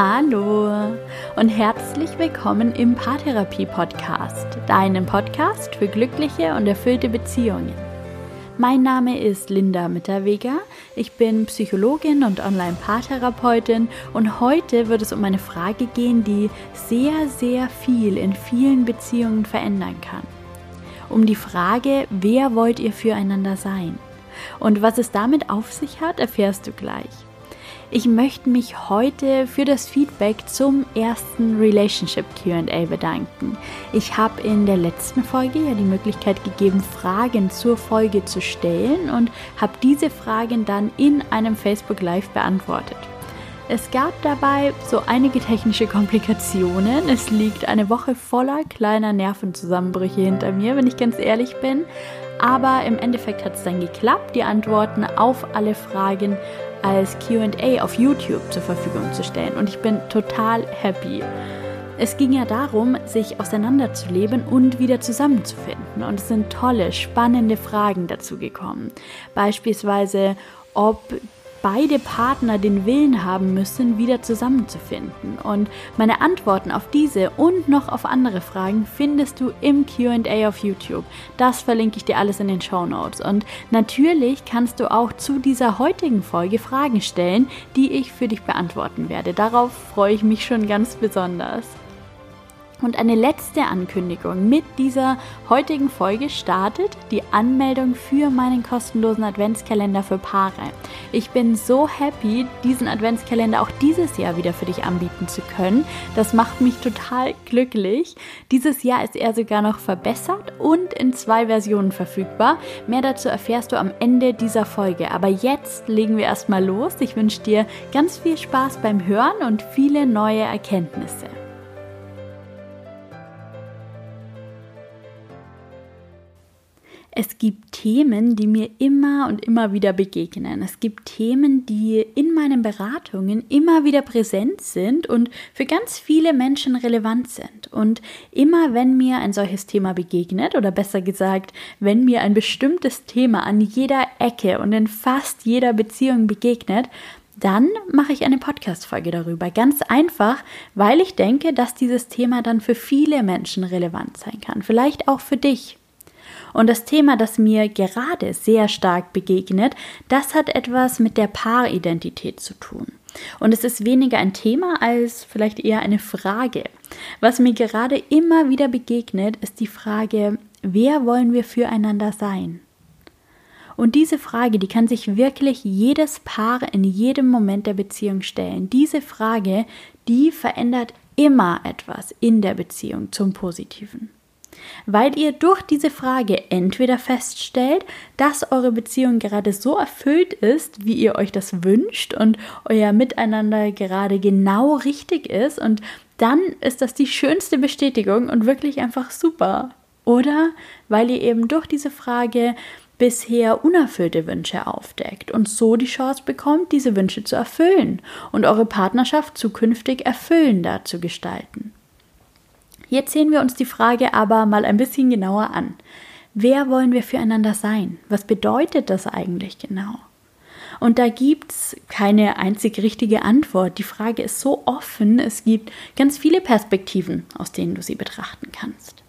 Hallo und herzlich willkommen im Paartherapie Podcast, deinem Podcast für glückliche und erfüllte Beziehungen. Mein Name ist Linda Mitterweger, ich bin Psychologin und Online-Paartherapeutin und heute wird es um eine Frage gehen, die sehr, sehr viel in vielen Beziehungen verändern kann. Um die Frage, wer wollt ihr füreinander sein? Und was es damit auf sich hat, erfährst du gleich. Ich möchte mich heute für das Feedback zum ersten Relationship QA bedanken. Ich habe in der letzten Folge ja die Möglichkeit gegeben, Fragen zur Folge zu stellen und habe diese Fragen dann in einem Facebook Live beantwortet. Es gab dabei so einige technische Komplikationen. Es liegt eine Woche voller kleiner Nervenzusammenbrüche hinter mir, wenn ich ganz ehrlich bin. Aber im Endeffekt hat es dann geklappt, die Antworten auf alle Fragen als QA auf YouTube zur Verfügung zu stellen. Und ich bin total happy. Es ging ja darum, sich auseinanderzuleben und wieder zusammenzufinden. Und es sind tolle, spannende Fragen dazu gekommen. Beispielsweise, ob beide Partner den Willen haben müssen, wieder zusammenzufinden. Und meine Antworten auf diese und noch auf andere Fragen findest du im QA auf YouTube. Das verlinke ich dir alles in den Show Notes. Und natürlich kannst du auch zu dieser heutigen Folge Fragen stellen, die ich für dich beantworten werde. Darauf freue ich mich schon ganz besonders. Und eine letzte Ankündigung. Mit dieser heutigen Folge startet die Anmeldung für meinen kostenlosen Adventskalender für Paare. Ich bin so happy, diesen Adventskalender auch dieses Jahr wieder für dich anbieten zu können. Das macht mich total glücklich. Dieses Jahr ist er sogar noch verbessert und in zwei Versionen verfügbar. Mehr dazu erfährst du am Ende dieser Folge. Aber jetzt legen wir erstmal los. Ich wünsche dir ganz viel Spaß beim Hören und viele neue Erkenntnisse. Es gibt Themen, die mir immer und immer wieder begegnen. Es gibt Themen, die in meinen Beratungen immer wieder präsent sind und für ganz viele Menschen relevant sind. Und immer wenn mir ein solches Thema begegnet, oder besser gesagt, wenn mir ein bestimmtes Thema an jeder Ecke und in fast jeder Beziehung begegnet, dann mache ich eine Podcast-Folge darüber. Ganz einfach, weil ich denke, dass dieses Thema dann für viele Menschen relevant sein kann. Vielleicht auch für dich. Und das Thema, das mir gerade sehr stark begegnet, das hat etwas mit der Paaridentität zu tun. Und es ist weniger ein Thema als vielleicht eher eine Frage. Was mir gerade immer wieder begegnet, ist die Frage, wer wollen wir füreinander sein? Und diese Frage, die kann sich wirklich jedes Paar in jedem Moment der Beziehung stellen. Diese Frage, die verändert immer etwas in der Beziehung zum Positiven weil ihr durch diese Frage entweder feststellt, dass eure Beziehung gerade so erfüllt ist, wie ihr euch das wünscht und euer Miteinander gerade genau richtig ist und dann ist das die schönste Bestätigung und wirklich einfach super. Oder weil ihr eben durch diese Frage bisher unerfüllte Wünsche aufdeckt und so die Chance bekommt, diese Wünsche zu erfüllen und eure Partnerschaft zukünftig erfüllender zu gestalten. Jetzt sehen wir uns die Frage aber mal ein bisschen genauer an. Wer wollen wir füreinander sein? Was bedeutet das eigentlich genau? Und da gibt es keine einzig richtige Antwort. Die Frage ist so offen, es gibt ganz viele Perspektiven, aus denen du sie betrachten kannst.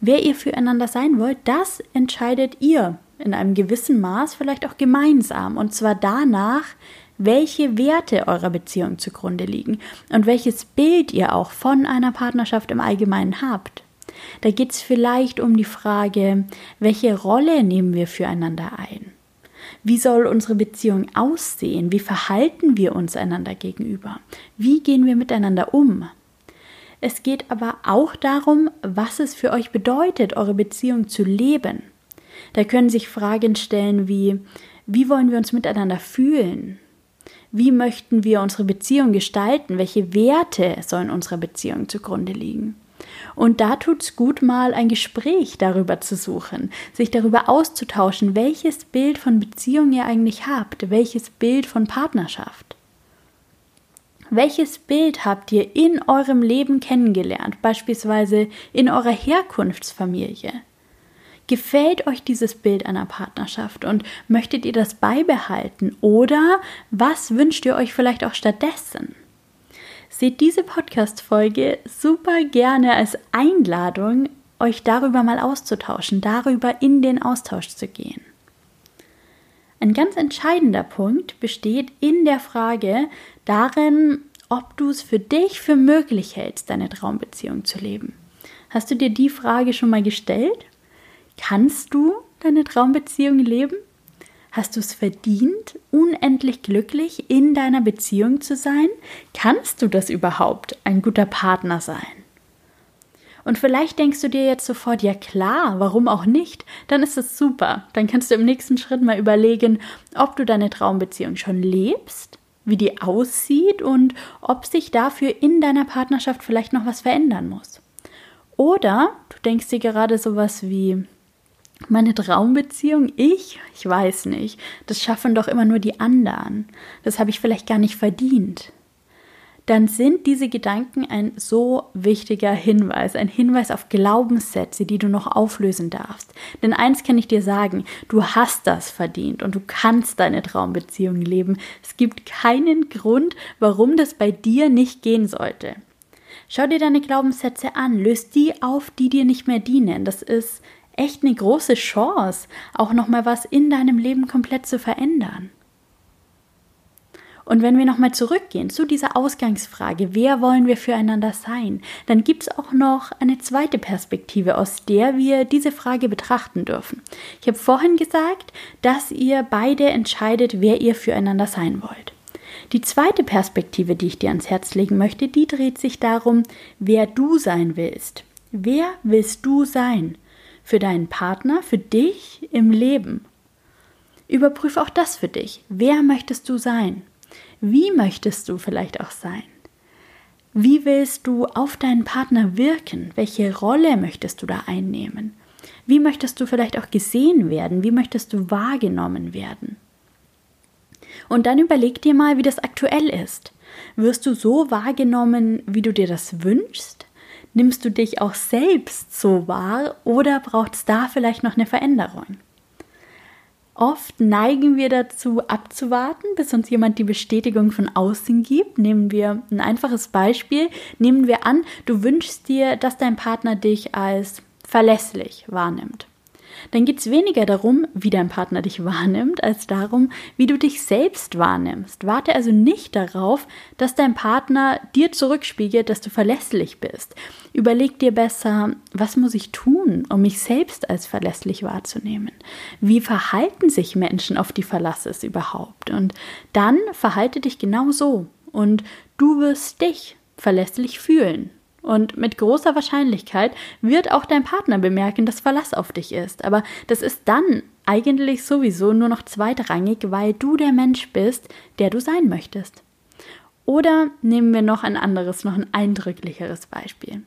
Wer ihr füreinander sein wollt, das entscheidet ihr in einem gewissen Maß vielleicht auch gemeinsam. Und zwar danach, welche Werte eurer Beziehung zugrunde liegen und welches Bild ihr auch von einer Partnerschaft im Allgemeinen habt. Da geht es vielleicht um die Frage, welche Rolle nehmen wir füreinander ein? Wie soll unsere Beziehung aussehen? Wie verhalten wir uns einander gegenüber? Wie gehen wir miteinander um? Es geht aber auch darum, was es für euch bedeutet, eure Beziehung zu leben. Da können sich Fragen stellen wie, wie wollen wir uns miteinander fühlen? Wie möchten wir unsere Beziehung gestalten? Welche Werte sollen unserer Beziehung zugrunde liegen? Und da tut es gut, mal ein Gespräch darüber zu suchen, sich darüber auszutauschen, welches Bild von Beziehung ihr eigentlich habt, welches Bild von Partnerschaft. Welches Bild habt ihr in eurem Leben kennengelernt, beispielsweise in eurer Herkunftsfamilie? Gefällt euch dieses Bild einer Partnerschaft und möchtet ihr das beibehalten oder was wünscht ihr euch vielleicht auch stattdessen? seht diese Podcast-Folge super gerne als Einladung, euch darüber mal auszutauschen, darüber in den Austausch zu gehen. Ein ganz entscheidender Punkt besteht in der Frage darin, ob du es für dich für möglich hältst, deine Traumbeziehung zu leben. Hast du dir die Frage schon mal gestellt? Kannst du deine Traumbeziehung leben? Hast du es verdient, unendlich glücklich in deiner Beziehung zu sein? Kannst du das überhaupt, ein guter Partner sein? Und vielleicht denkst du dir jetzt sofort, ja klar, warum auch nicht? Dann ist es super. Dann kannst du im nächsten Schritt mal überlegen, ob du deine Traumbeziehung schon lebst, wie die aussieht und ob sich dafür in deiner Partnerschaft vielleicht noch was verändern muss. Oder du denkst dir gerade sowas wie, meine Traumbeziehung, ich? Ich weiß nicht. Das schaffen doch immer nur die anderen. Das habe ich vielleicht gar nicht verdient dann sind diese Gedanken ein so wichtiger Hinweis, ein Hinweis auf Glaubenssätze, die du noch auflösen darfst. Denn eins kann ich dir sagen, du hast das verdient und du kannst deine Traumbeziehung leben. Es gibt keinen Grund, warum das bei dir nicht gehen sollte. Schau dir deine Glaubenssätze an, löst die auf, die dir nicht mehr dienen. Das ist echt eine große Chance, auch nochmal was in deinem Leben komplett zu verändern. Und wenn wir nochmal zurückgehen zu dieser Ausgangsfrage, wer wollen wir füreinander sein, dann gibt es auch noch eine zweite Perspektive, aus der wir diese Frage betrachten dürfen. Ich habe vorhin gesagt, dass ihr beide entscheidet, wer ihr füreinander sein wollt. Die zweite Perspektive, die ich dir ans Herz legen möchte, die dreht sich darum, wer du sein willst. Wer willst du sein? Für deinen Partner, für dich im Leben. Überprüf auch das für dich. Wer möchtest du sein? Wie möchtest du vielleicht auch sein? Wie willst du auf deinen Partner wirken? Welche Rolle möchtest du da einnehmen? Wie möchtest du vielleicht auch gesehen werden? Wie möchtest du wahrgenommen werden? Und dann überleg dir mal, wie das aktuell ist. Wirst du so wahrgenommen, wie du dir das wünschst? Nimmst du dich auch selbst so wahr oder braucht es da vielleicht noch eine Veränderung? Oft neigen wir dazu, abzuwarten, bis uns jemand die Bestätigung von außen gibt. Nehmen wir ein einfaches Beispiel. Nehmen wir an, du wünschst dir, dass dein Partner dich als verlässlich wahrnimmt dann geht es weniger darum, wie dein Partner dich wahrnimmt, als darum, wie du dich selbst wahrnimmst. Warte also nicht darauf, dass dein Partner dir zurückspiegelt, dass du verlässlich bist. Überleg dir besser, was muss ich tun, um mich selbst als verlässlich wahrzunehmen? Wie verhalten sich Menschen, auf die Verlass ist überhaupt? Und dann verhalte dich genau so und du wirst dich verlässlich fühlen. Und mit großer Wahrscheinlichkeit wird auch dein Partner bemerken, dass Verlass auf dich ist. Aber das ist dann eigentlich sowieso nur noch zweitrangig, weil du der Mensch bist, der du sein möchtest. Oder nehmen wir noch ein anderes, noch ein eindrücklicheres Beispiel.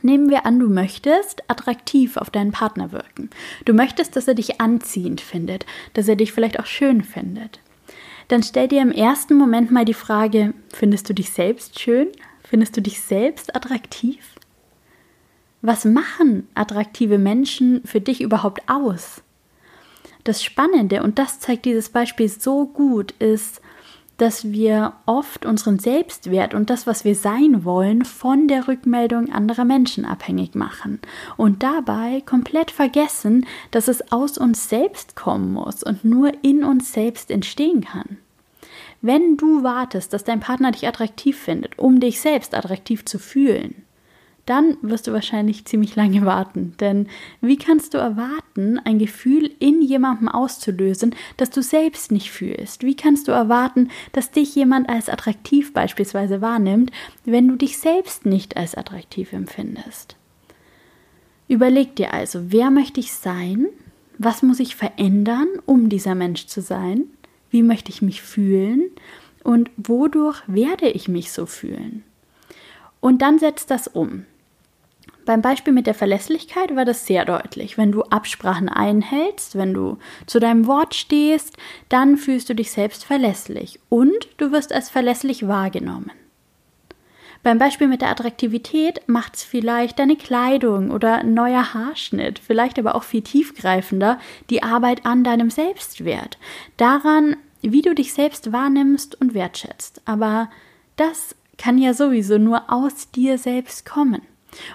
Nehmen wir an, du möchtest attraktiv auf deinen Partner wirken. Du möchtest, dass er dich anziehend findet, dass er dich vielleicht auch schön findet. Dann stell dir im ersten Moment mal die Frage, findest du dich selbst schön? Findest du dich selbst attraktiv? Was machen attraktive Menschen für dich überhaupt aus? Das Spannende, und das zeigt dieses Beispiel so gut, ist, dass wir oft unseren Selbstwert und das, was wir sein wollen, von der Rückmeldung anderer Menschen abhängig machen und dabei komplett vergessen, dass es aus uns selbst kommen muss und nur in uns selbst entstehen kann. Wenn du wartest, dass dein Partner dich attraktiv findet, um dich selbst attraktiv zu fühlen, dann wirst du wahrscheinlich ziemlich lange warten. Denn wie kannst du erwarten, ein Gefühl in jemandem auszulösen, das du selbst nicht fühlst? Wie kannst du erwarten, dass dich jemand als attraktiv beispielsweise wahrnimmt, wenn du dich selbst nicht als attraktiv empfindest? Überleg dir also, wer möchte ich sein? Was muss ich verändern, um dieser Mensch zu sein? Wie möchte ich mich fühlen und wodurch werde ich mich so fühlen. Und dann setzt das um. Beim Beispiel mit der Verlässlichkeit war das sehr deutlich. Wenn du Absprachen einhältst, wenn du zu deinem Wort stehst, dann fühlst du dich selbst verlässlich und du wirst als verlässlich wahrgenommen. Beim Beispiel mit der Attraktivität macht es vielleicht deine Kleidung oder neuer Haarschnitt, vielleicht aber auch viel tiefgreifender die Arbeit an deinem Selbstwert. Daran, wie du dich selbst wahrnimmst und wertschätzt. Aber das kann ja sowieso nur aus dir selbst kommen.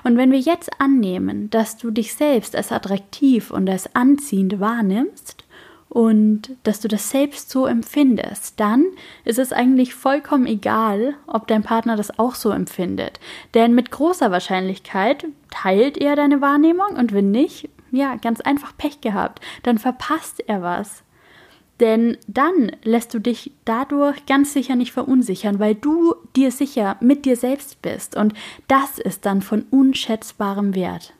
Und wenn wir jetzt annehmen, dass du dich selbst als attraktiv und als anziehend wahrnimmst und dass du das selbst so empfindest, dann ist es eigentlich vollkommen egal, ob dein Partner das auch so empfindet. Denn mit großer Wahrscheinlichkeit teilt er deine Wahrnehmung und wenn nicht, ja, ganz einfach Pech gehabt, dann verpasst er was. Denn dann lässt du dich dadurch ganz sicher nicht verunsichern, weil du dir sicher mit dir selbst bist. Und das ist dann von unschätzbarem Wert.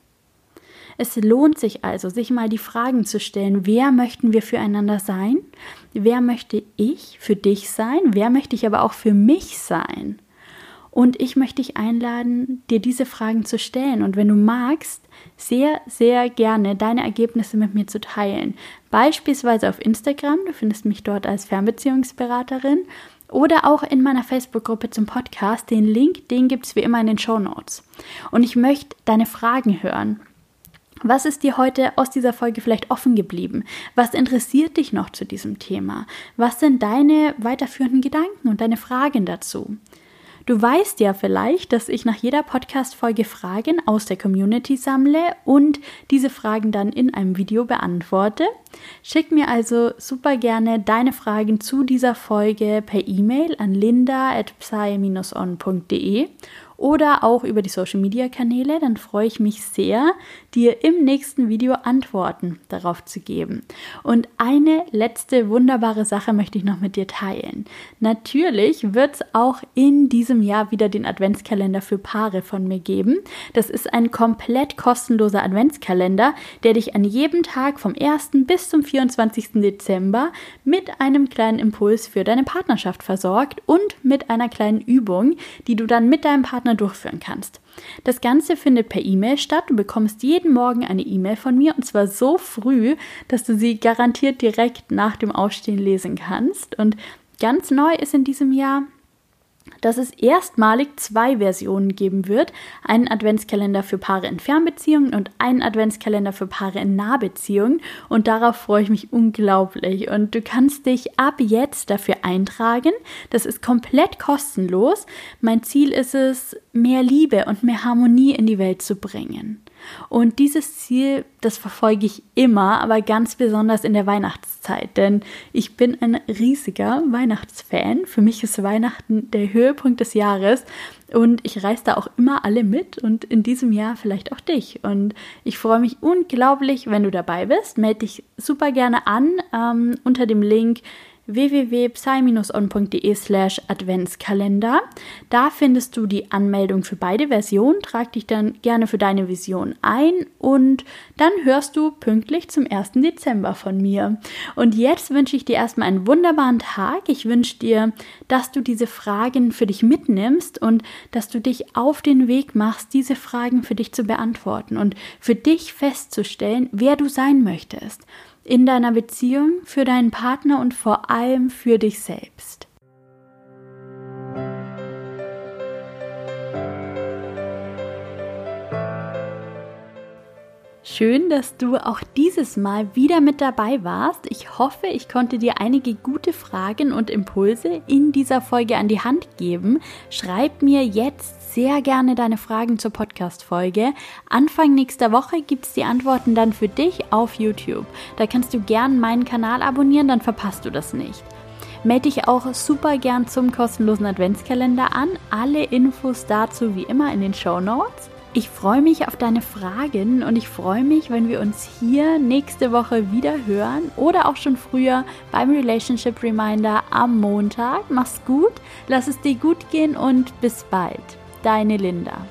Es lohnt sich also, sich mal die Fragen zu stellen, wer möchten wir füreinander sein? Wer möchte ich für dich sein? Wer möchte ich aber auch für mich sein? Und ich möchte dich einladen, dir diese Fragen zu stellen. Und wenn du magst, sehr, sehr gerne deine Ergebnisse mit mir zu teilen. Beispielsweise auf Instagram, du findest mich dort als Fernbeziehungsberaterin oder auch in meiner Facebook-Gruppe zum Podcast. Den Link, den gibt es wie immer in den Show Notes. Und ich möchte deine Fragen hören. Was ist dir heute aus dieser Folge vielleicht offen geblieben? Was interessiert dich noch zu diesem Thema? Was sind deine weiterführenden Gedanken und deine Fragen dazu? Du weißt ja vielleicht, dass ich nach jeder Podcast-Folge Fragen aus der Community sammle und diese Fragen dann in einem Video beantworte. Schick mir also super gerne deine Fragen zu dieser Folge per E-Mail an linda.psy-on.de oder auch über die Social Media Kanäle, dann freue ich mich sehr, dir im nächsten Video Antworten darauf zu geben. Und eine letzte wunderbare Sache möchte ich noch mit dir teilen. Natürlich wird es auch in diesem Jahr wieder den Adventskalender für Paare von mir geben. Das ist ein komplett kostenloser Adventskalender, der dich an jedem Tag vom 1. bis zum 24. Dezember mit einem kleinen Impuls für deine Partnerschaft versorgt und mit einer kleinen Übung, die du dann mit deinem Partner durchführen kannst. Das Ganze findet per E-Mail statt. Du bekommst jeden Morgen eine E-Mail von mir und zwar so früh, dass du sie garantiert direkt nach dem Aufstehen lesen kannst. Und ganz neu ist in diesem Jahr, dass es erstmalig zwei Versionen geben wird. Einen Adventskalender für Paare in Fernbeziehungen und einen Adventskalender für Paare in Nahbeziehungen. Und darauf freue ich mich unglaublich. Und du kannst dich ab jetzt dafür eintragen. Das ist komplett kostenlos. Mein Ziel ist es, mehr Liebe und mehr Harmonie in die Welt zu bringen. Und dieses Ziel, das verfolge ich immer, aber ganz besonders in der Weihnachtszeit, denn ich bin ein riesiger Weihnachtsfan. Für mich ist Weihnachten der Höhepunkt des Jahres und ich reiße da auch immer alle mit und in diesem Jahr vielleicht auch dich. Und ich freue mich unglaublich, wenn du dabei bist. Melde dich super gerne an ähm, unter dem Link www.psy-on.de slash Adventskalender. Da findest du die Anmeldung für beide Versionen. Trag dich dann gerne für deine Vision ein und dann hörst du pünktlich zum 1. Dezember von mir. Und jetzt wünsche ich dir erstmal einen wunderbaren Tag. Ich wünsche dir, dass du diese Fragen für dich mitnimmst und dass du dich auf den Weg machst, diese Fragen für dich zu beantworten und für dich festzustellen, wer du sein möchtest in deiner Beziehung, für deinen Partner und vor allem für dich selbst. Schön, dass du auch dieses Mal wieder mit dabei warst. Ich hoffe, ich konnte dir einige gute Fragen und Impulse in dieser Folge an die Hand geben. Schreib mir jetzt sehr gerne deine Fragen zur Podcast-Folge. Anfang nächster Woche gibt es die Antworten dann für dich auf YouTube. Da kannst du gern meinen Kanal abonnieren, dann verpasst du das nicht. Melde dich auch super gern zum kostenlosen Adventskalender an. Alle Infos dazu wie immer in den Show Notes. Ich freue mich auf deine Fragen und ich freue mich, wenn wir uns hier nächste Woche wieder hören oder auch schon früher beim Relationship Reminder am Montag. Mach's gut, lass es dir gut gehen und bis bald. Deine Linda.